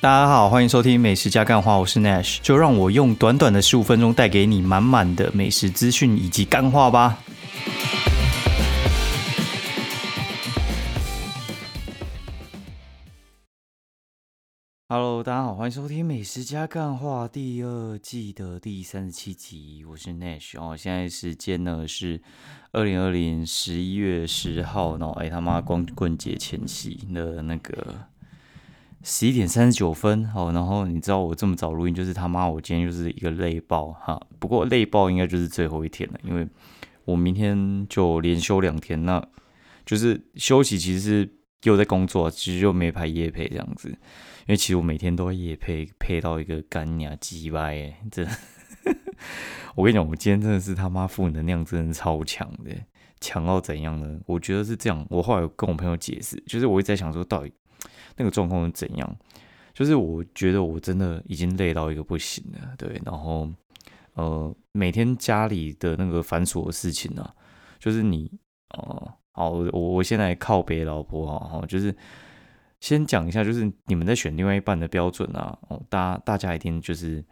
大家好，欢迎收听美食加干话，我是 Nash，就让我用短短的十五分钟带给你满满的美食资讯以及干话吧。Hello，大家好，欢迎收听美食加干话第二季的第三十七集，我是 Nash 哦。现在时间呢是二零二零十一月十号，然后哎他妈光棍节前夕的那个十一点三十九分好。然后你知道我这么早录音，就是他妈我今天就是一个累爆哈。不过累爆应该就是最后一天了，因为我明天就连休两天，那就是休息其实是又在工作，其实就没排夜配这样子。因为其实我每天都夜配配到一个干牙鸡掰哎，这 我跟你讲，我今天真的是他妈负能量真的超强的，强到怎样呢？我觉得是这样。我后来跟我朋友解释，就是我一直在想说，到底那个状况是怎样？就是我觉得我真的已经累到一个不行了，对。然后呃，每天家里的那个繁琐的事情呢，就是你哦，好，我我现在靠别老婆啊，就是。先讲一下，就是你们在选另外一半的标准啊，哦，大家大家一定就是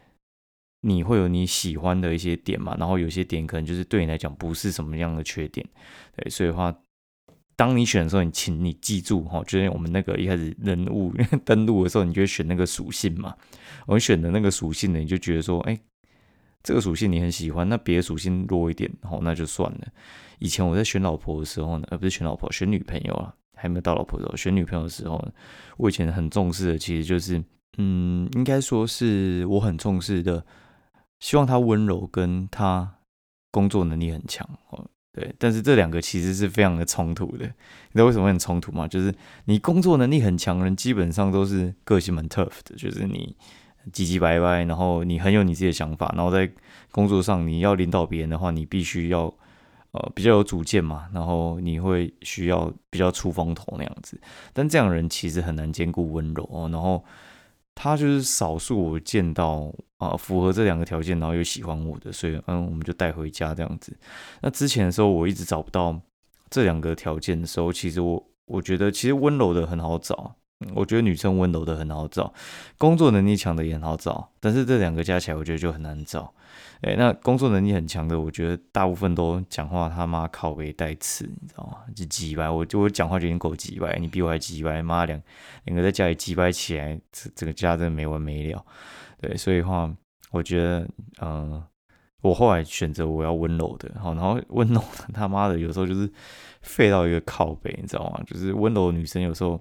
你会有你喜欢的一些点嘛，然后有些点可能就是对你来讲不是什么样的缺点，对，所以的话，当你选的时候，你请你记住哈，就是我们那个一开始人物 登录的时候，你就会选那个属性嘛，我选的那个属性呢，你就觉得说，哎，这个属性你很喜欢，那别的属性弱一点，好，那就算了。以前我在选老婆的时候呢，而不是选老婆，选女朋友啊。还没有到老婆的时候，选女朋友的时候，我以前很重视的，其实就是，嗯，应该说是我很重视的，希望她温柔，跟她工作能力很强，哦，对。但是这两个其实是非常的冲突的。你知道为什么很冲突吗？就是你工作能力很强的人，基本上都是个性蛮 tough 的，就是你唧唧歪歪，然后你很有你自己的想法，然后在工作上你要领导别人的话，你必须要。呃，比较有主见嘛，然后你会需要比较出风头那样子，但这样人其实很难兼顾温柔哦。然后他就是少数我见到啊，符合这两个条件，然后又喜欢我的，所以嗯，我们就带回家这样子。那之前的时候，我一直找不到这两个条件的时候，其实我我觉得其实温柔的很好找，我觉得女生温柔的很好找，工作能力强的也很好找，但是这两个加起来，我觉得就很难找。哎，那工作能力很强的，我觉得大部分都讲话他妈靠背带刺，你知道吗？就挤掰，我就我讲话就已经够挤掰，你比我还挤掰，妈两两个在家里挤掰起来，这这个家真的没完没了。对，所以话，我觉得，嗯，我后来选择我要温柔的，好，然后温柔的他妈的有时候就是废到一个靠背，你知道吗？就是温柔的女生有时候，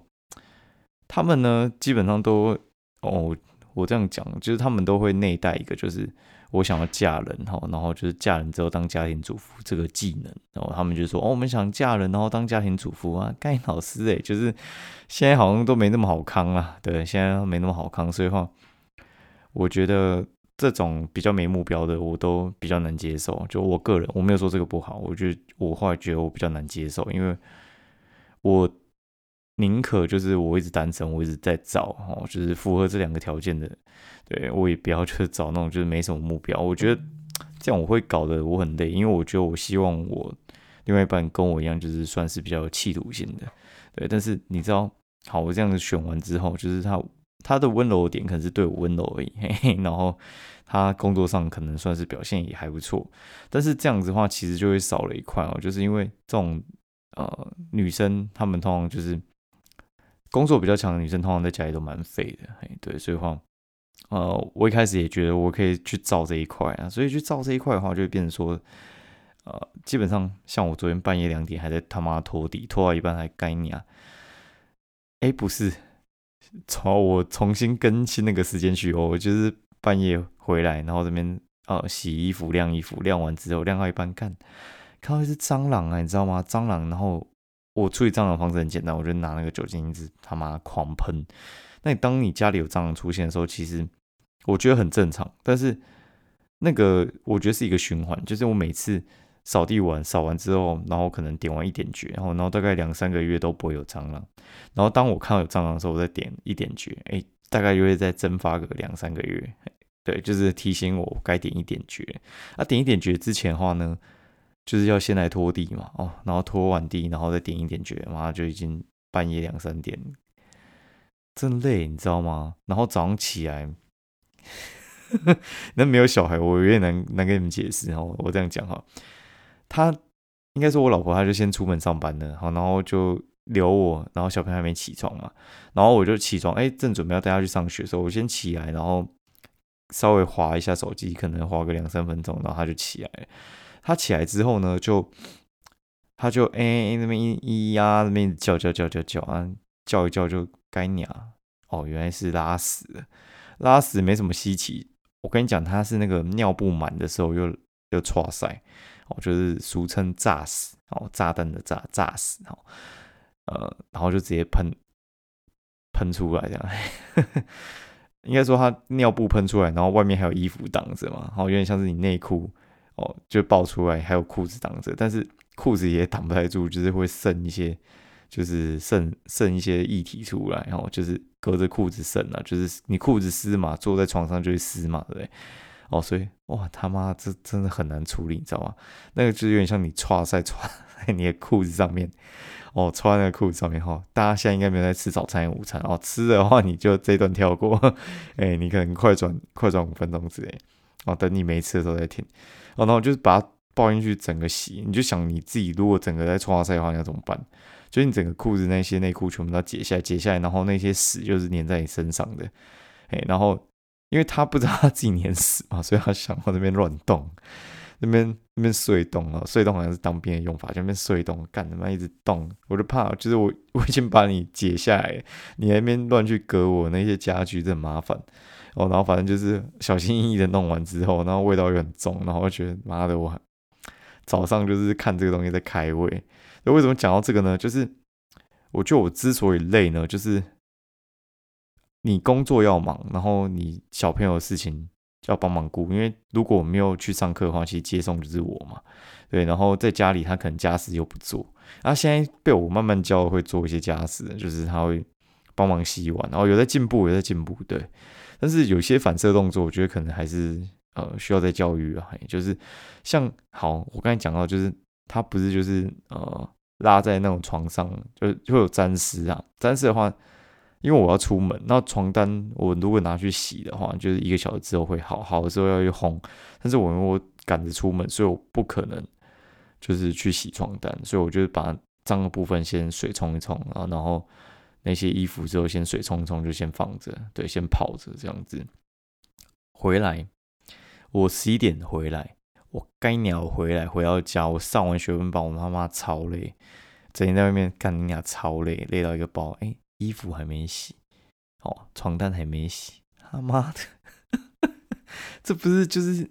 她们呢基本上都，哦，我这样讲，就是她们都会内带一个，就是。我想要嫁人哈，然后就是嫁人之后当家庭主妇这个技能，然后他们就说哦，我们想嫁人然后当家庭主妇啊，盖老师诶，就是现在好像都没那么好康啊，对，现在没那么好康，所以话，我觉得这种比较没目标的我都比较难接受。就我个人，我没有说这个不好，我觉得我后来觉得我比较难接受，因为我宁可就是我一直单身，我一直在找哦，就是符合这两个条件的。对我也不要去找那种就是没什么目标，我觉得这样我会搞得我很累，因为我觉得我希望我另外一半跟我一样，就是算是比较有企图心的，对。但是你知道，好，我这样子选完之后，就是他他的温柔点可能是对我温柔而已，嘿嘿，然后他工作上可能算是表现也还不错，但是这样子的话，其实就会少了一块哦，就是因为这种呃女生她们通常就是工作比较强的女生，通常在家里都蛮废的，哎，对，所以话。呃，我一开始也觉得我可以去造这一块啊，所以去造这一块的话，就会变成说，呃，基本上像我昨天半夜两点还在他妈拖地，拖到一半还该你啊，哎，不是，从我重新更新那个时间去，我就是半夜回来，然后这边呃洗衣服、晾衣服，晾完之后晾到一半，看看到一只蟑螂啊，你知道吗？蟑螂，然后我处理蟑螂的方式很简单，我就拿那个酒精一直他妈狂喷。那当你家里有蟑螂出现的时候，其实我觉得很正常。但是那个我觉得是一个循环，就是我每次扫地完扫完之后，然后可能点完一点绝，然后然后大概两三个月都不会有蟑螂。然后当我看到有蟑螂的时候，我再点一点绝，哎，大概就会再蒸发个两三个月。对，就是提醒我该点一点绝。啊，点一点绝之前的话呢，就是要先来拖地嘛，哦，然后拖完地，然后再点一点绝，马上就已经半夜两三点。真累，你知道吗？然后早上起来，那没有小孩，我有点难难跟你们解释哦。我这样讲哈，他应该说我老婆，她就先出门上班了，好，然后就留我，然后小朋友还没起床嘛，然后我就起床，哎，正准备要带他去上学的时候，我先起来，然后稍微划一下手机，可能划个两三分钟，然后他就起来了。他起来之后呢，就他就哎那边咿咿呀那边叫叫叫叫叫啊，叫一叫就该鸟哦，原来是拉屎，拉屎没什么稀奇。我跟你讲，他是那个尿布满的时候又又唰塞哦，就是俗称炸死哦，炸弹的炸炸死哦，呃，然后就直接喷喷出来这样，应该说他尿布喷出来，然后外面还有衣服挡着嘛，然后有点像是你内裤。哦，就爆出来，还有裤子挡着，但是裤子也挡不太住，就是会渗一些，就是渗渗一些液体出来，然后就是隔着裤子渗啊，就是你裤子湿嘛，坐在床上就会湿嘛，对不对？哦，所以哇，他妈这真的很难处理，你知道吗？那个就有点像你穿在穿在你的裤子上面，哦，穿在那裤子上面哈。大家现在应该没有在吃早餐、午餐哦，吃的话你就这段跳过，哎，你可能快转快转五分钟之类，哦，等你没吃的时候再听。哦然后就是把它抱进去，整个洗。你就想你自己如果整个在冲赛的话，你要怎么办？就是你整个裤子那些内裤全部都解下来，解下来，然后那些屎就是粘在你身上的。哎，然后因为他不知道他自己粘屎嘛，所以他想往那边乱动，那边那边碎动啊，碎动好像是当兵的用法，就那边碎动，干他妈一直动，我就怕，就是我我已经把你解下来，你那边乱去割我那些家具，很麻烦。哦，然后反正就是小心翼翼的弄完之后，然后味道又很重，然后我觉得妈的，我早上就是看这个东西在开胃。那为什么讲到这个呢？就是我觉得我之所以累呢，就是你工作要忙，然后你小朋友的事情要帮忙顾。因为如果我没有去上课的话，其实接送就是我嘛，对。然后在家里他可能家事又不做，然后现在被我慢慢教会做一些家事，就是他会帮忙洗碗，然后有在进步，有在进步，对。但是有些反射动作，我觉得可能还是呃需要再教育啊。就是像好，我刚才讲到，就是他不是就是呃拉在那种床上，就就会有沾湿啊。沾湿的话，因为我要出门，那床单我如果拿去洗的话，就是一个小时之后会好，好的时候要去烘。但是我因为我赶着出门，所以我不可能就是去洗床单，所以我就把脏的部分先水冲一冲啊，然后。那些衣服之后先水冲一冲，就先放着，对，先泡着这样子。回来，我十一点回来，我该鸟回来回到家，我上完学分班，我妈妈超累，整天在外面干你俩超累，累到一个包。哎，衣服还没洗，哦，床单还没洗，他妈的，这不是就是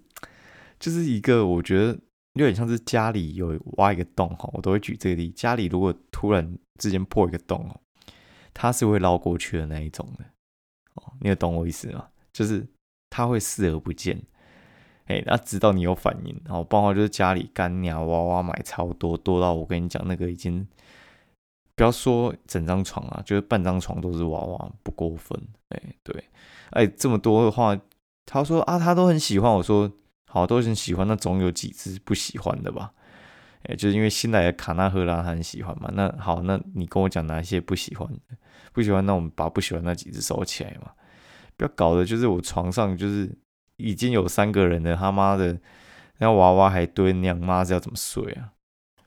就是一个我觉得有点像是家里有挖一个洞哈，我都会举这个例，家里如果突然之间破一个洞哦。他是会捞过去的那一种的，哦，你有懂我意思吗？就是他会视而不见，哎，那直到你有反应，然后包括就是家里干娘娃娃买超多，多到我跟你讲那个已经不要说整张床啊，就是半张床都是娃娃，不过分，哎，对，哎，这么多的话，他说啊，他都很喜欢，我说好，都很喜欢，那总有几只不喜欢的吧。哎就是因为新来的卡纳赫拉他很喜欢嘛，那好，那你跟我讲哪些不喜欢？不喜欢，那我们把不喜欢那几只收起来嘛。不要搞的，就是我床上就是已经有三个人了，他妈的，那娃娃还堆娘，妈是要怎么睡啊？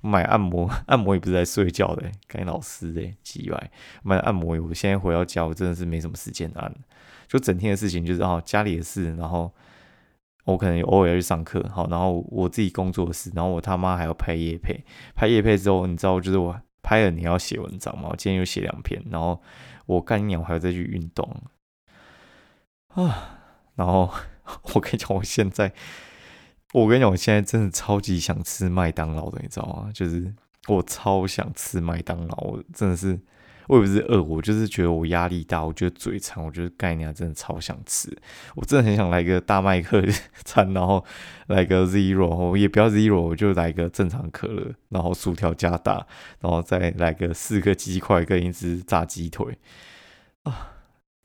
买按摩，按摩也不是在睡觉的，该老师哎，奇怪，买按摩，我现在回到家，我真的是没什么时间按，就整天的事情就是哦，家里的事，然后。我可能偶尔要去上课，好，然后我自己工作室，然后我他妈还要拍夜配，拍夜配之后，你知道，就是我拍了，你要写文章嘛，我今天又写两篇，然后我干鸟还要再去运动啊，然后 我跟你讲，我现在，我跟你讲，我现在真的超级想吃麦当劳的，你知道吗？就是我超想吃麦当劳，我真的是。我也不是饿，我就是觉得我压力大，我觉得嘴馋，我觉得概念真的超想吃，我真的很想来个大麦克 餐，然后来个 zero，也不要 zero，我就来个正常可乐，然后薯条加大，然后再来个四个鸡块跟一只炸鸡腿啊！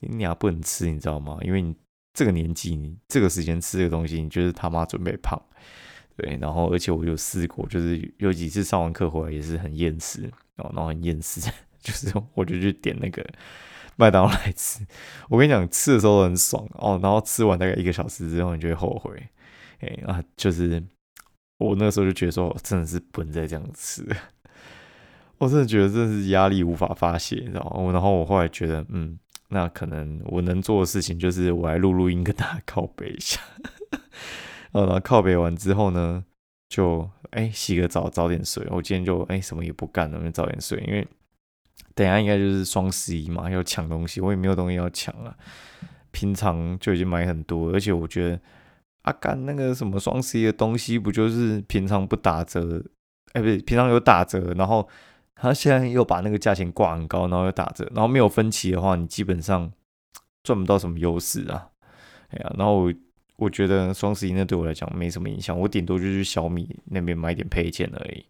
你俩不能吃，你知道吗？因为你这个年纪，你这个时间吃这个东西，你就是他妈准备胖，对。然后而且我有试过，就是有几次上完课回来也是很厌食，然后然后很厌食。就是我就去点那个麦当劳来吃。我跟你讲，吃的时候很爽哦，然后吃完大概一个小时之后，你就会后悔。哎啊，就是我那时候就觉得说，真的是不能再这样吃。我真的觉得真是压力无法发泄，你知道吗？然后我后来觉得，嗯，那可能我能做的事情就是我来录录音，跟大家靠背一下。呃，然后靠背完之后呢，就哎洗个澡，早点睡。我今天就哎什么也不干了，就早点睡，因为等下应该就是双十一嘛，要抢东西，我也没有东西要抢了。平常就已经买很多，而且我觉得阿干那个什么双十一的东西，不就是平常不打折？哎，不是，平常有打折，然后。他现在又把那个价钱挂很高，然后又打折，然后没有分期的话，你基本上赚不到什么优势啊。哎呀，然后我我觉得双十一那对我来讲没什么影响，我顶多就是小米那边买点配件而已。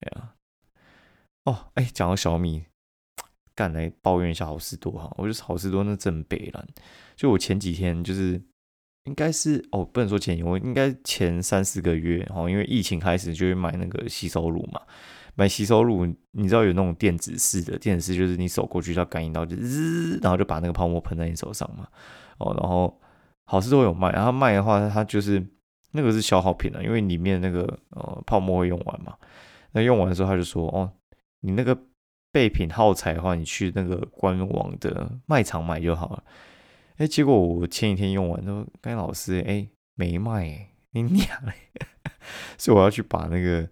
哎呀，哦，哎，讲到小米，干来抱怨一下好事多哈，我觉得好事多那真北蓝。就我前几天就是应该是哦，不能说前，我应该前三四个月哦，因为疫情开始就会买那个吸收乳嘛。买洗手乳，你知道有那种电子式的，电子式就是你手过去，要感应到就滋，然后就把那个泡沫喷在你手上嘛。哦，然后好事都有卖，然后卖的话，它就是那个是消耗品了，因为里面那个呃泡沫会用完嘛。那用完的时候，他就说哦，你那个备品耗材的话，你去那个官网的卖场买就好了。哎，结果我前几天用完，说该老师哎没卖，你娘嘞！所以我要去把那个。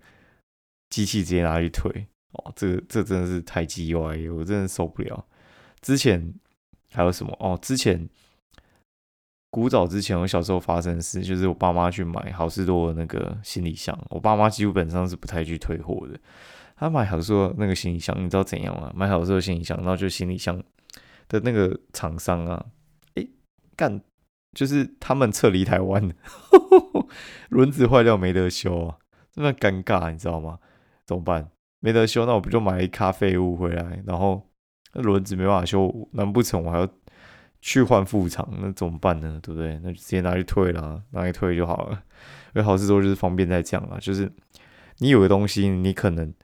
机器直接拿去退哦，这这真的是太鸡歪，我真的受不了。之前还有什么哦？之前古早之前，我小时候发生的事就是我爸妈去买好事多的那个行李箱，我爸妈基本上是不太去退货的。他买好事多那个行李箱，你知道怎样吗？买好事多行李箱，然后就行李箱的那个厂商啊，干，就是他们撤离台湾，轮子坏掉没得修啊，真的尴尬，你知道吗？怎么办？没得修，那我不就买一咖废物回来，然后轮子没办法修，难不成我还要去换副厂？那怎么办呢？对不对？那就直接拿去退了，拿去退就好了。因为好事多就是方便在讲啊，就是你有个东西，你可能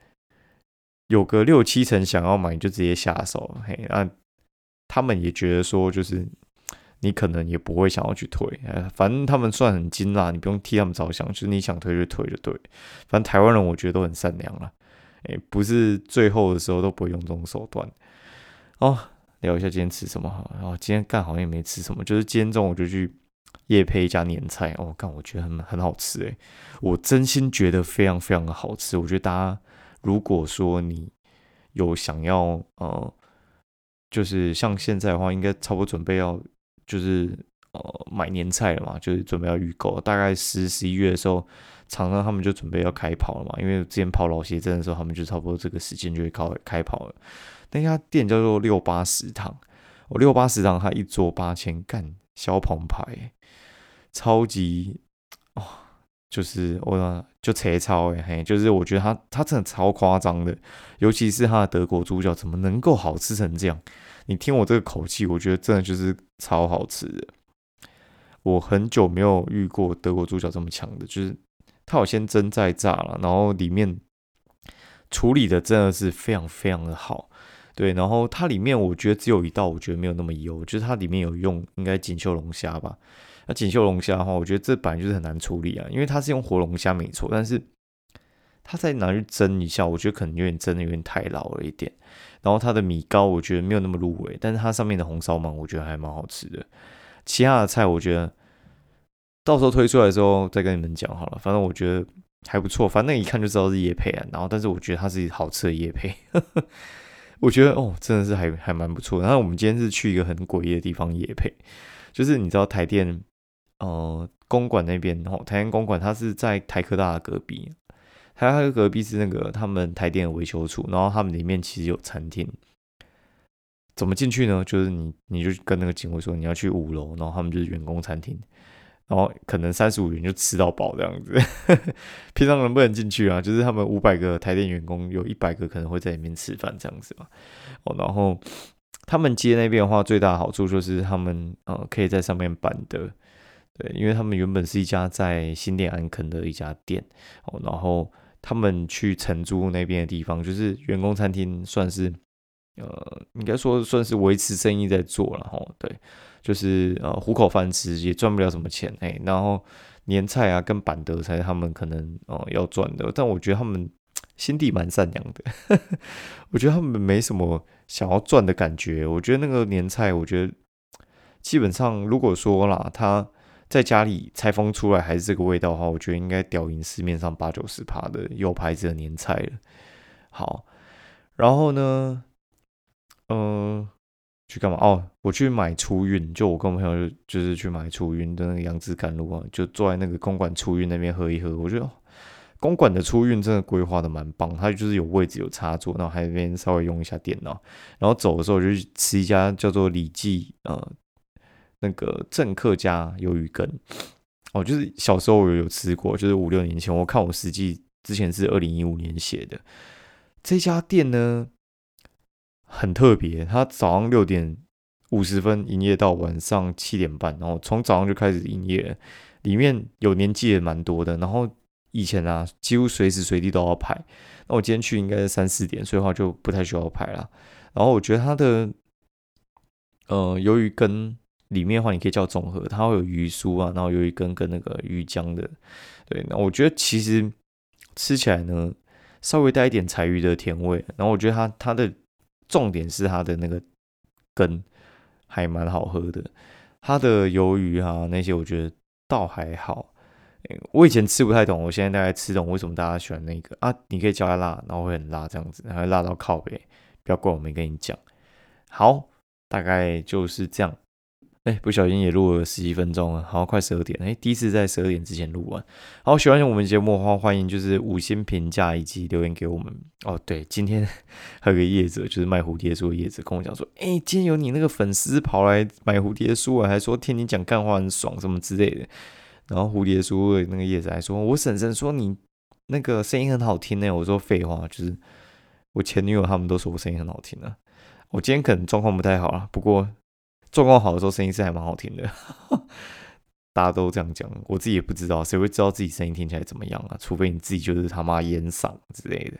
有个六七成想要买，你就直接下手。嘿，那他们也觉得说，就是你可能也不会想要去退，反正他们算很精啦，你不用替他们着想，就是你想推就推就对。反正台湾人我觉得都很善良啦，哎，不是最后的时候都不会用这种手段。哦，聊一下今天吃什么哈，然后今天干好像也没吃什么，就是今天中午就去夜配一家年菜，哦，干我觉得很很好吃诶，我真心觉得非常非常的好吃。我觉得大家如果说你有想要呃，就是像现在的话，应该差不多准备要就是呃买年菜了嘛，就是准备要预购，大概十十一月的时候。厂商他们就准备要开跑了嘛，因为之前跑老鞋阵的时候，他们就差不多这个时间就会开开跑了。那家店叫做六八食堂，我六八食堂，它一桌八千，干小澎湃，超级哦，就是我就切超哎嘿，就是我觉得它它真的超夸张的，尤其是它的德国猪脚怎么能够好吃成这样？你听我这个口气，我觉得真的就是超好吃的。我很久没有遇过德国猪脚这么强的，就是。它有先蒸再炸了，然后里面处理的真的是非常非常的好，对，然后它里面我觉得只有一道我觉得没有那么油，就是它里面有用应该锦绣龙虾吧，那锦绣龙虾的话，我觉得这本来就是很难处理啊，因为它是用活龙虾没错，但是它再拿去蒸一下，我觉得可能有点蒸的有点太老了一点，然后它的米糕我觉得没有那么入味，但是它上面的红烧鳗我觉得还蛮好吃的，其他的菜我觉得。到时候推出来的时候再跟你们讲好了，反正我觉得还不错，反正一看就知道是叶配啊。然后，但是我觉得它是好吃的叶配，我觉得哦，真的是还还蛮不错。然后我们今天是去一个很诡异的地方叶配，就是你知道台电呃公馆那边哦，台电公馆它是在台科大的隔壁，还有隔壁是那个他们台电的维修处，然后他们里面其实有餐厅。怎么进去呢？就是你你就跟那个警卫说你要去五楼，然后他们就是员工餐厅。然后可能三十五元就吃到饱这样子，平常人不能进去啊。就是他们五百个台电员工，有一百个可能会在里面吃饭这样子嘛。哦，然后他们接那边的话，最大的好处就是他们呃可以在上面办的，对，因为他们原本是一家在新店安坑的一家店哦，然后他们去承租那边的地方，就是员工餐厅，算是呃，应该说算是维持生意在做了哈。对，就是呃糊口饭吃，也赚不了什么钱哎。然后年菜啊跟板德才是他们可能哦要赚的，但我觉得他们心地蛮善良的，我觉得他们没什么想要赚的感觉。我觉得那个年菜，我觉得基本上如果说啦，他在家里拆封出来还是这个味道的话，我觉得应该屌赢市面上八九十趴的有牌子的年菜了。好，然后呢，嗯，去干嘛？哦，我去买初运，就我跟我朋友就是去买初运的那个杨枝甘露啊，就坐在那个公馆初运那边喝一喝。我觉得公馆的初运真的规划的蛮棒，它就是有位置有插座，然后还那边稍微用一下电脑，然后走的时候就去吃一家叫做李记呃。那个正客家鱿鱼羹，哦，就是小时候我有吃过，就是五六年前，我看我实际之前是二零一五年写的。这家店呢很特别，它早上六点五十分营业到晚上七点半，然后从早上就开始营业，里面有年纪也蛮多的。然后以前啊，几乎随时随地都要排。那我今天去应该是三四点，所以话就不太需要排了。然后我觉得它的呃鱿鱼羹。里面的话，你可以叫综合，它会有鱼酥啊，然后有一根跟那个鱼浆的，对。那我觉得其实吃起来呢，稍微带一点柴鱼的甜味。然后我觉得它它的重点是它的那个根还蛮好喝的。它的鱿鱼啊那些，我觉得倒还好。我以前吃不太懂，我现在大概吃懂为什么大家喜欢那个啊。你可以加辣，然后会很辣这样子，然后辣到靠背。不要怪我没跟你讲。好，大概就是这样。哎，不小心也录了十几分钟了，好，快十二点。哎，第一次在十二点之前录完。好，喜欢我们节目的话，欢迎就是五星评价以及留言给我们。哦，对，今天 还有个叶子，就是卖蝴蝶书的叶子，跟我讲说，哎，今天有你那个粉丝跑来买蝴蝶书啊，还说听你讲干话很爽什么之类的。然后蝴蝶书的那个叶子还说，我婶婶说你那个声音很好听呢。我说废话，就是我前女友他们都说我声音很好听啊。我今天可能状况不太好了，不过。状况好的时候，声音是还蛮好听的。大家都这样讲，我自己也不知道，谁会知道自己声音听起来怎么样啊？除非你自己就是他妈烟嗓之类的。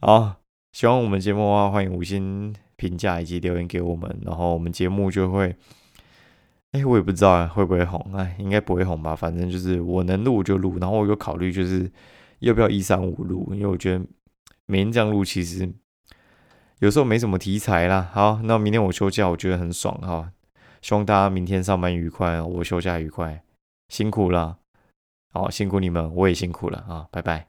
好，喜欢我们节目的话，欢迎五星评价以及留言给我们，然后我们节目就会……哎，我也不知道会不会红，哎，应该不会红吧？反正就是我能录就录，然后我有考虑就是要不要一三五录，因为我觉得每天这样录其实。有时候没什么题材啦。好，那明天我休假，我觉得很爽哈。希望大家明天上班愉快，我休假愉快，辛苦了。好，辛苦你们，我也辛苦了啊，拜拜。